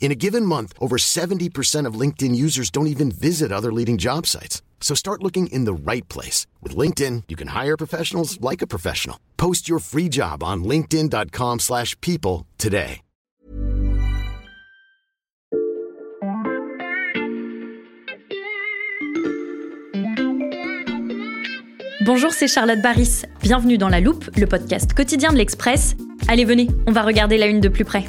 In a given month, over 70% of LinkedIn users don't even visit other leading job sites. So start looking in the right place. With LinkedIn, you can hire professionals like a professional. Post your free job on linkedin.com slash people today. Bonjour, c'est Charlotte Baris. Bienvenue dans La Loupe, le podcast quotidien de l'Express. Allez, venez, on va regarder la une de plus près.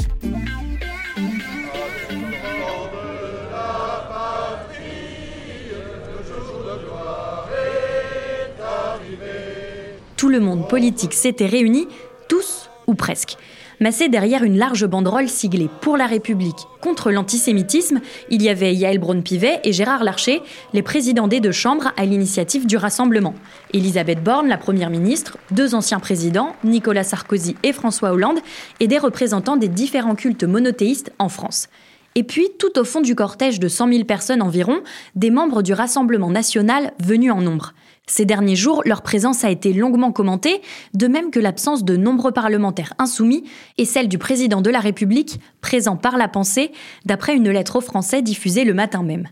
Tout le monde politique s'était réuni, tous ou presque. Massé derrière une large banderole siglée Pour la République contre l'antisémitisme, il y avait Yael Braun-Pivet et Gérard Larcher, les présidents des deux chambres à l'initiative du rassemblement. Elisabeth Borne, la première ministre, deux anciens présidents, Nicolas Sarkozy et François Hollande, et des représentants des différents cultes monothéistes en France. Et puis, tout au fond du cortège de 100 000 personnes environ, des membres du Rassemblement national venus en nombre. Ces derniers jours, leur présence a été longuement commentée, de même que l'absence de nombreux parlementaires insoumis et celle du président de la République, présent par la pensée, d'après une lettre aux Français diffusée le matin même.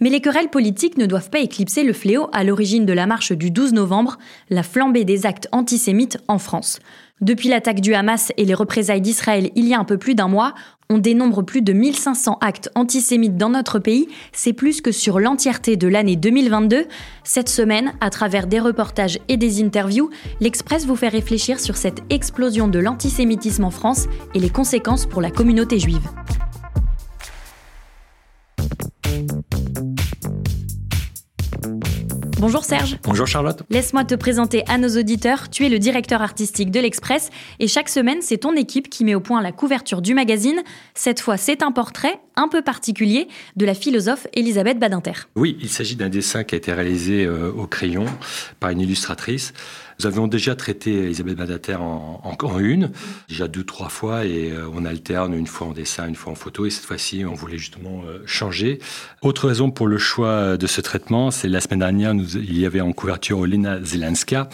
Mais les querelles politiques ne doivent pas éclipser le fléau à l'origine de la marche du 12 novembre, la flambée des actes antisémites en France. Depuis l'attaque du Hamas et les représailles d'Israël il y a un peu plus d'un mois, on dénombre plus de 1500 actes antisémites dans notre pays, c'est plus que sur l'entièreté de l'année 2022. Cette semaine, à travers des reportages et des interviews, l'Express vous fait réfléchir sur cette explosion de l'antisémitisme en France et les conséquences pour la communauté juive. Bonjour Serge. Bonjour Charlotte. Laisse-moi te présenter à nos auditeurs. Tu es le directeur artistique de l'Express et chaque semaine, c'est ton équipe qui met au point la couverture du magazine. Cette fois, c'est un portrait un peu particulier de la philosophe Elisabeth Badinter. Oui, il s'agit d'un dessin qui a été réalisé euh, au crayon par une illustratrice. Nous avions déjà traité Elisabeth Badinter en, une, déjà deux, trois fois, et euh, on alterne une fois en dessin, une fois en photo, et cette fois-ci, on voulait justement euh, changer. Autre raison pour le choix de ce traitement, c'est la semaine dernière, il y avait en couverture Olena Zelenska.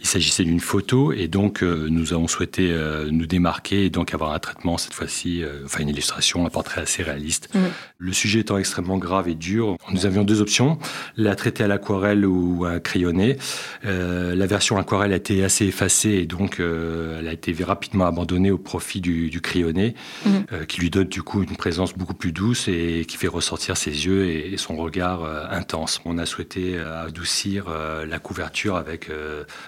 Il s'agissait d'une photo, et donc nous avons souhaité nous démarquer et donc avoir un traitement cette fois-ci, enfin une illustration, un portrait assez réaliste Mm. Le sujet étant extrêmement grave et dur, nous avions deux options, la traiter à l'aquarelle ou à crayonner. Euh, la version aquarelle a été assez effacée et donc euh, elle a été rapidement abandonnée au profit du, du crayonné, mm. euh, qui lui donne du coup une présence beaucoup plus douce et qui fait ressortir ses yeux et, son regard intense. On a souhaité adoucir la couverture avec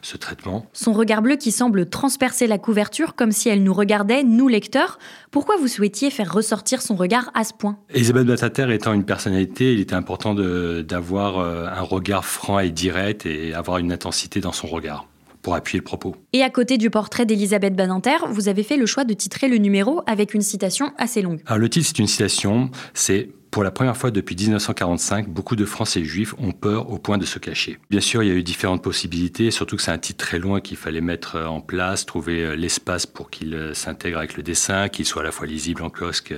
ce traitement. Son regard bleu qui semble transpercer la couverture comme si elle nous regardait, nous lecteurs. Pourquoi vous souhaitiez faire ressortir son regard à point Elisabeth Batater étant une personnalité, il était important d'avoir euh, un regard franc et direct et avoir une intensité dans son regard pour appuyer le propos. Et à côté du portrait d'Elisabeth Badinter, vous avez fait le choix de titrer le numéro avec une citation assez longue. Alors le titre, c'est une citation, c'est pour la première fois depuis 1945, beaucoup de Français juifs ont peur au point de se cacher. Bien sûr, il y a eu différentes possibilités, surtout que c'est un titre très long qu'il fallait mettre en place, trouver l'espace pour qu'il s'intègre avec le dessin, qu'il soit à la fois lisible en kiosque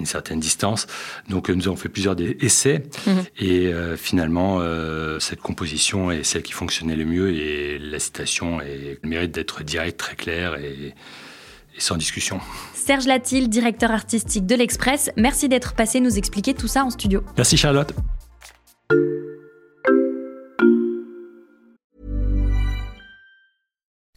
une certaine distance. Donc euh, nous avons fait plusieurs essais mhm. et euh, finalement euh, cette composition est celle qui fonctionnait le mieux et la citation est, mérite d'être directe, très claire et, et sans discussion. Serge Latil, directeur artistique de l'Express, merci d'être passé nous expliquer tout ça en studio. Merci Charlotte.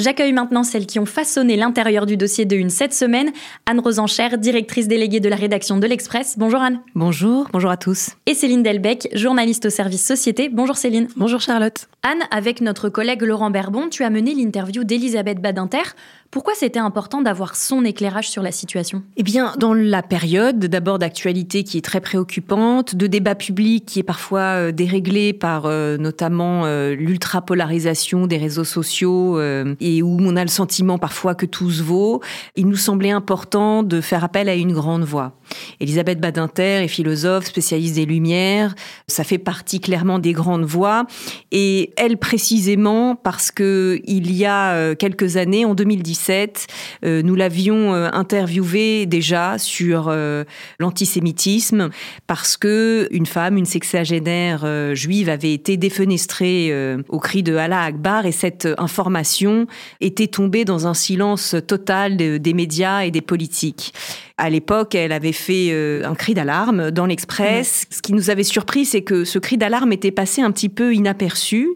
J'accueille maintenant celles qui ont façonné l'intérieur du dossier de Une cette semaine. Anne Rosencher, directrice déléguée de la rédaction de l'Express. Bonjour Anne. Bonjour, bonjour à tous. Et Céline Delbecq, journaliste au service Société. Bonjour Céline. Bonjour Charlotte. Anne, avec notre collègue Laurent Berbon, tu as mené l'interview d'Elisabeth Badinter. Pourquoi c'était important d'avoir son éclairage sur la situation? Eh bien, dans la période d'abord d'actualité qui est très préoccupante, de débat public qui est parfois euh, déréglé par euh, notamment euh, l'ultra-polarisation des réseaux sociaux et où on a le sentiment parfois que tout se vaut, il nous semblait important de faire appel à une grande voix. Elisabeth Badinter est philosophe, spécialiste des Lumières, ça fait partie clairement des grandes voix et elle précisément parce que il y a quelques années, en 2017, euh, nous l'avions euh, interviewée déjà sur euh, l'antisémitisme parce que une femme, une sexagénaire juive avait été défenestrée au cri de Allah Akbar et cette information était tombée dans un silence total des médias et des politiques. À l'époque, elle avait fait un cri d'alarme dans l'Express. Ce qui nous avait surpris, c'est que ce cri d'alarme était passé un petit peu inaperçu.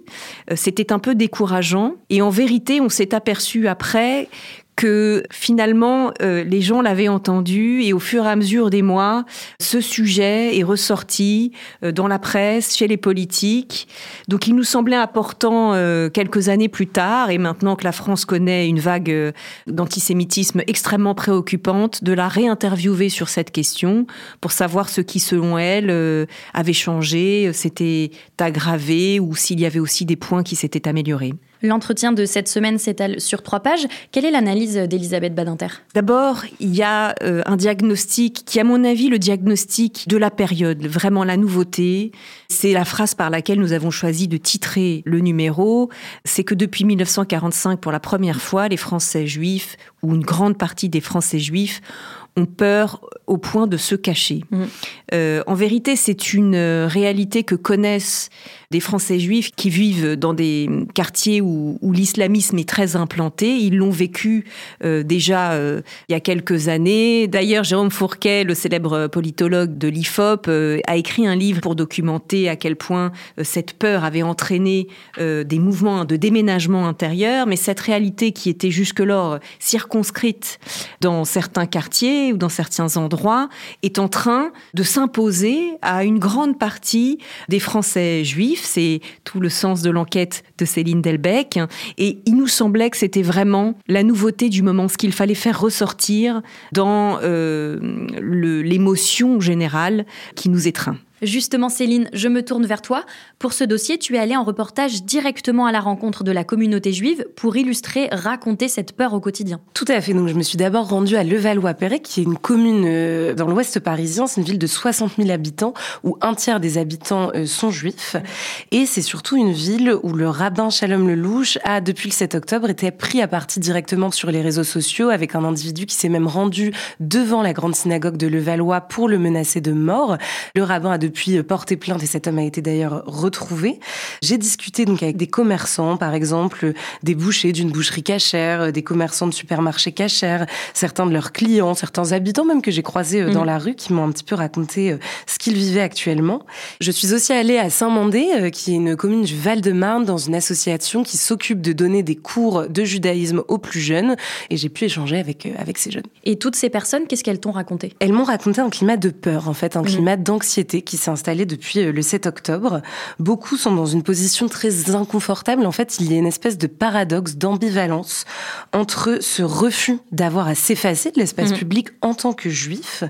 C'était un peu décourageant. Et en vérité, on s'est aperçu après que finalement euh, les gens l'avaient entendu et au fur et à mesure des mois, ce sujet est ressorti euh, dans la presse, chez les politiques. Donc il nous semblait important euh, quelques années plus tard, et maintenant que la France connaît une vague d'antisémitisme extrêmement préoccupante, de la réinterviewer sur cette question pour savoir ce qui selon elle avait changé, s'était aggravé ou s'il y avait aussi des points qui s'étaient améliorés. L'entretien de cette semaine s'étale sur trois pages. Quelle est l'analyse d'Elisabeth Badinter? D'abord, il y a euh, un diagnostic qui, à mon avis, le diagnostic de la période, vraiment la nouveauté. C'est la phrase par laquelle nous avons choisi de titrer le numéro. C'est que depuis 1945, pour la première fois, les Français juifs, ou une grande partie des Français juifs, ont peur au point de se cacher. Mmh. Euh, en vérité, c'est une réalité que connaissent des Français juifs qui vivent dans des quartiers où, l'islamisme est très implanté. Ils l'ont vécu euh, déjà euh, il y a quelques années. D'ailleurs, Jérôme Fourquet, le célèbre politologue de l'IFOP, euh, a écrit un livre pour documenter à quel point cette peur avait entraîné des mouvements de déménagement intérieur. Mais cette réalité qui était jusque-lors circonscrite dans certains quartiers ou dans certains endroits est en train de s'imposer à une grande partie des Français juifs c'est tout le sens de l'enquête de Céline Delbecq. Et il nous semblait que c'était vraiment la nouveauté du moment, ce qu'il fallait faire ressortir dans euh, l'émotion générale qui nous étreint. Justement, Céline, je me tourne vers toi. Pour ce dossier, tu es allée en reportage directement à la rencontre de la communauté juive pour illustrer, raconter cette peur au quotidien. Tout à fait. Donc, je me suis d'abord rendue à Levallois-Perret, qui est une commune euh, dans l'ouest parisien. C'est une ville de 60 000 habitants où un tiers des habitants euh, sont juifs. Et c'est surtout une ville où le rabbin Shalom Lelouch a, depuis le 7 octobre, été pris à partie directement sur les réseaux sociaux avec un individu qui s'est même rendu devant la grande synagogue de Levallois pour le menacer de mort. Le rabbin a depuis porté plainte et cet homme a été d'ailleurs retrouvé. J'ai discuté donc avec des commerçants, par exemple des bouchers d'une boucherie cachère, des commerçants de supermarchés cachères, certains de leurs clients, certains habitants même que j'ai croisés euh, dans mhm. la rue qui m'ont un petit peu raconté euh, ce qu'ils vivaient actuellement. Je suis aussi allée à Saint-Mandé, euh, qui est une commune du Val-de-Marne, dans une association qui s'occupe de donner des cours de judaïsme aux plus jeunes et j'ai pu échanger avec, avec ces jeunes. Et toutes ces personnes, qu'est-ce qu'elles t'ont raconté? Elles m'ont raconté un climat de peur, en fait, un mhm. climat d'anxiété qui s'est installé depuis euh, le 7 octobre. Beaucoup sont dans une position très inconfortable. En fait, il y a une espèce de paradoxe, d'ambivalence entre ce refus d'avoir à s'effacer de l'espace mmh. public en tant que juif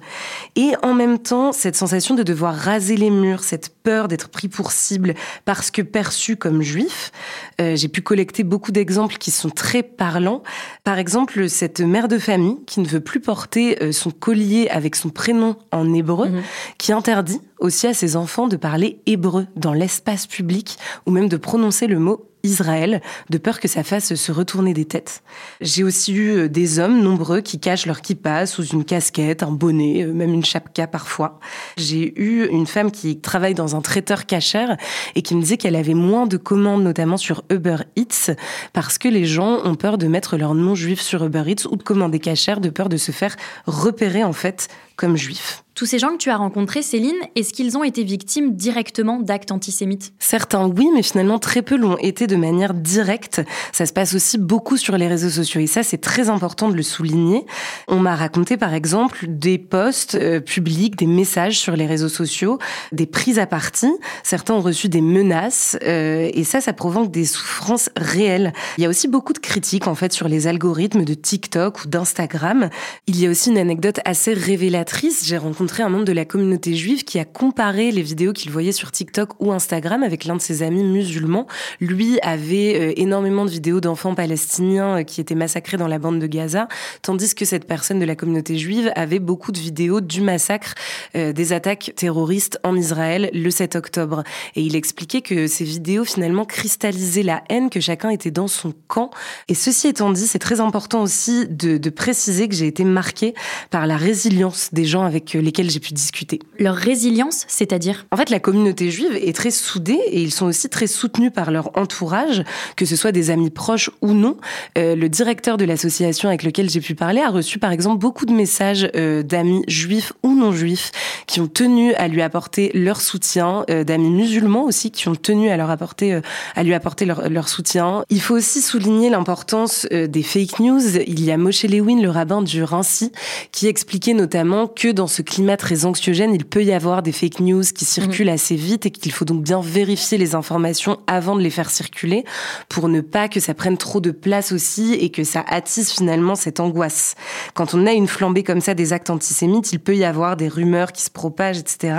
et en même temps cette sensation de devoir raser les murs, cette peur d'être pris pour cible parce que perçu comme juif. Euh, j'ai pu collecter beaucoup d'exemples qui sont très parlants. Par exemple, cette mère de famille qui ne veut plus porter euh, son collier avec son prénom en hébreu, mhm. qui interdit aussi à ses enfants de parler hébreu dans l'espace public ou même de prononcer le mot Israël, de peur que ça fasse se retourner des têtes. J'ai aussi eu euh, des hommes nombreux qui cachent leur kippa sous une casquette, un bonnet, euh, même une chapka parfois. J'ai eu une femme qui travaille dans un traiteur cachère et qui me disait qu'elle avait moins de commandes, notamment sur Uber Eats, parce que les gens ont peur de mettre leur nom juif sur Uber Eats ou de commander cachère, de peur de se faire repérer en fait comme juifs. Tous ces gens que tu as rencontrés, Céline, est-ce qu'ils ont été victimes directement d'actes antisémites? Certains oui, mais finalement très peu l'ont été de manière directe. Ça se passe aussi beaucoup sur les réseaux sociaux et ça c'est très important de le souligner. On m'a raconté par exemple des posts euh, publics, des messages sur les réseaux sociaux, des prises à partie. Certains ont reçu des menaces euh, et ça, ça provoque des souffrances réelles. Il y a aussi beaucoup de critiques en fait sur les algorithmes de TikTok ou d'Instagram. Il y a aussi une anecdote assez révélatrice. J'ai rencontré un membre de la communauté juive qui a comparé les vidéos qu'il voyait sur TikTok ou Instagram avec l'un de ses amis musulmans. Lui avait euh, énormément de vidéos d'enfants palestiniens euh, qui étaient massacrés dans la bande de Gaza, tandis que cette personne de la communauté juive avait beaucoup de vidéos du massacre euh, des attaques terroristes en Israël le 7 octobre. Et il expliquait que ces vidéos finalement cristallisaient la haine que chacun était dans son camp. Et ceci étant dit, c'est très important aussi de, de préciser que j'ai été marquée par la résilience des gens avec les lesquels j'ai pu discuter. Leur résilience, c'est-à-dire En fait, la communauté juive est très soudée et ils sont aussi très soutenus par leur entourage, que ce soit des amis proches ou non. Euh, le directeur de l'association avec lequel j'ai pu parler a reçu par exemple beaucoup de messages euh, d'amis juifs ou non juifs qui ont tenu à lui apporter leur soutien, euh, d'amis musulmans aussi qui ont tenu à leur apporter, à lui apporter leur, leur, soutien. Il faut aussi souligner l'importance des fake news. Il y a Moshe Lewin, le rabbin du Rincy, qui expliquait notamment que dans ce climat très anxiogène, il peut y avoir des fake news qui circulent mm. assez vite et qu'il faut donc bien vérifier les informations avant de les faire circuler pour ne pas que ça prenne trop de place aussi et que ça attise finalement cette angoisse. Quand on a une flambée comme ça des actes antisémites, il peut y avoir des rumeurs qui se propagent, etc.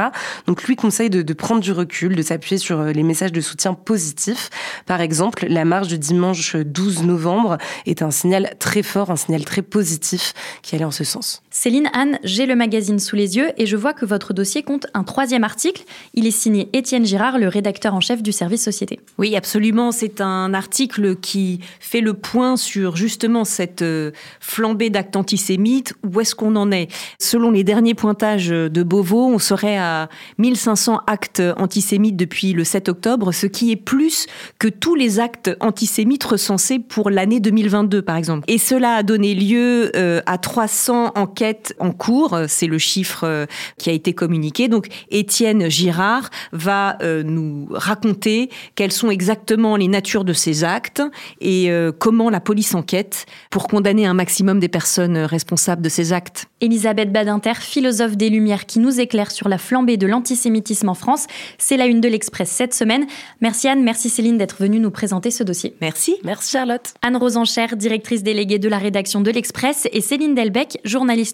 Donc lui conseille de, de prendre du recul, de s'appuyer sur euh, les messages de soutien positifs. Par exemple, la marche du dimanche 12 novembre est un signal très fort, un signal très positif qui allait en ce sens. Céline Anne, j'ai le magazine sous les yeux et je vois que votre dossier compte un troisième article. Il est signé Étienne Girard, le rédacteur en chef du service Société. Oui, absolument. C'est un article qui fait le point sur justement cette euh, flambée d'actes antisémites. Où est-ce qu'on en est? Selon les derniers pointages de Beauvau, on serait à 1500 actes antisémites depuis le 7 octobre, ce qui est plus que tous les actes antisémites recensés pour l'année 2022, par exemple. Et cela a donné lieu euh, à 300 enquêtes en cours. C'est le chiffre euh, qui a été communiqué. Donc Étienne Girard va euh, nous raconter quelles sont exactement les natures de ces actes et euh, comment la police enquête pour condamner un maximum des personnes responsables de ces actes. Elisabeth Badinter, philosophe des Lumières, qui nous éclaire sur la flambée de l'antisémitisme en France. C'est la une de l'Express cette semaine. Merci Anne, merci Céline d'être venue nous présenter ce dossier. Merci. Merci Charlotte. Anne Rosencher, directrice déléguée de la rédaction de l'Express, et Céline Delbecq,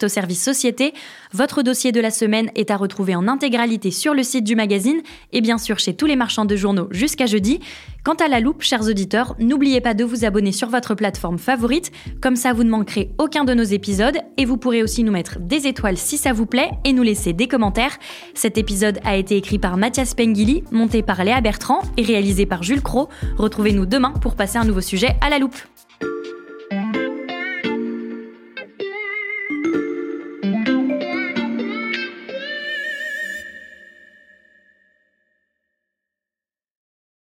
au service Société. Votre dossier de la semaine est à retrouver en intégralité sur le site du magazine et bien sûr chez tous les marchands de journaux jusqu'à jeudi. Quant à la loupe, chers auditeurs, n'oubliez pas de vous abonner sur votre plateforme favorite, comme ça vous ne manquerez aucun de nos épisodes et vous pourrez aussi nous mettre des étoiles si ça vous plaît et nous laisser des commentaires. Cet épisode a été écrit par Mathias Pengili, monté par Léa Bertrand et réalisé par Jules Cro. Retrouvez-nous demain pour passer un nouveau sujet à la loupe.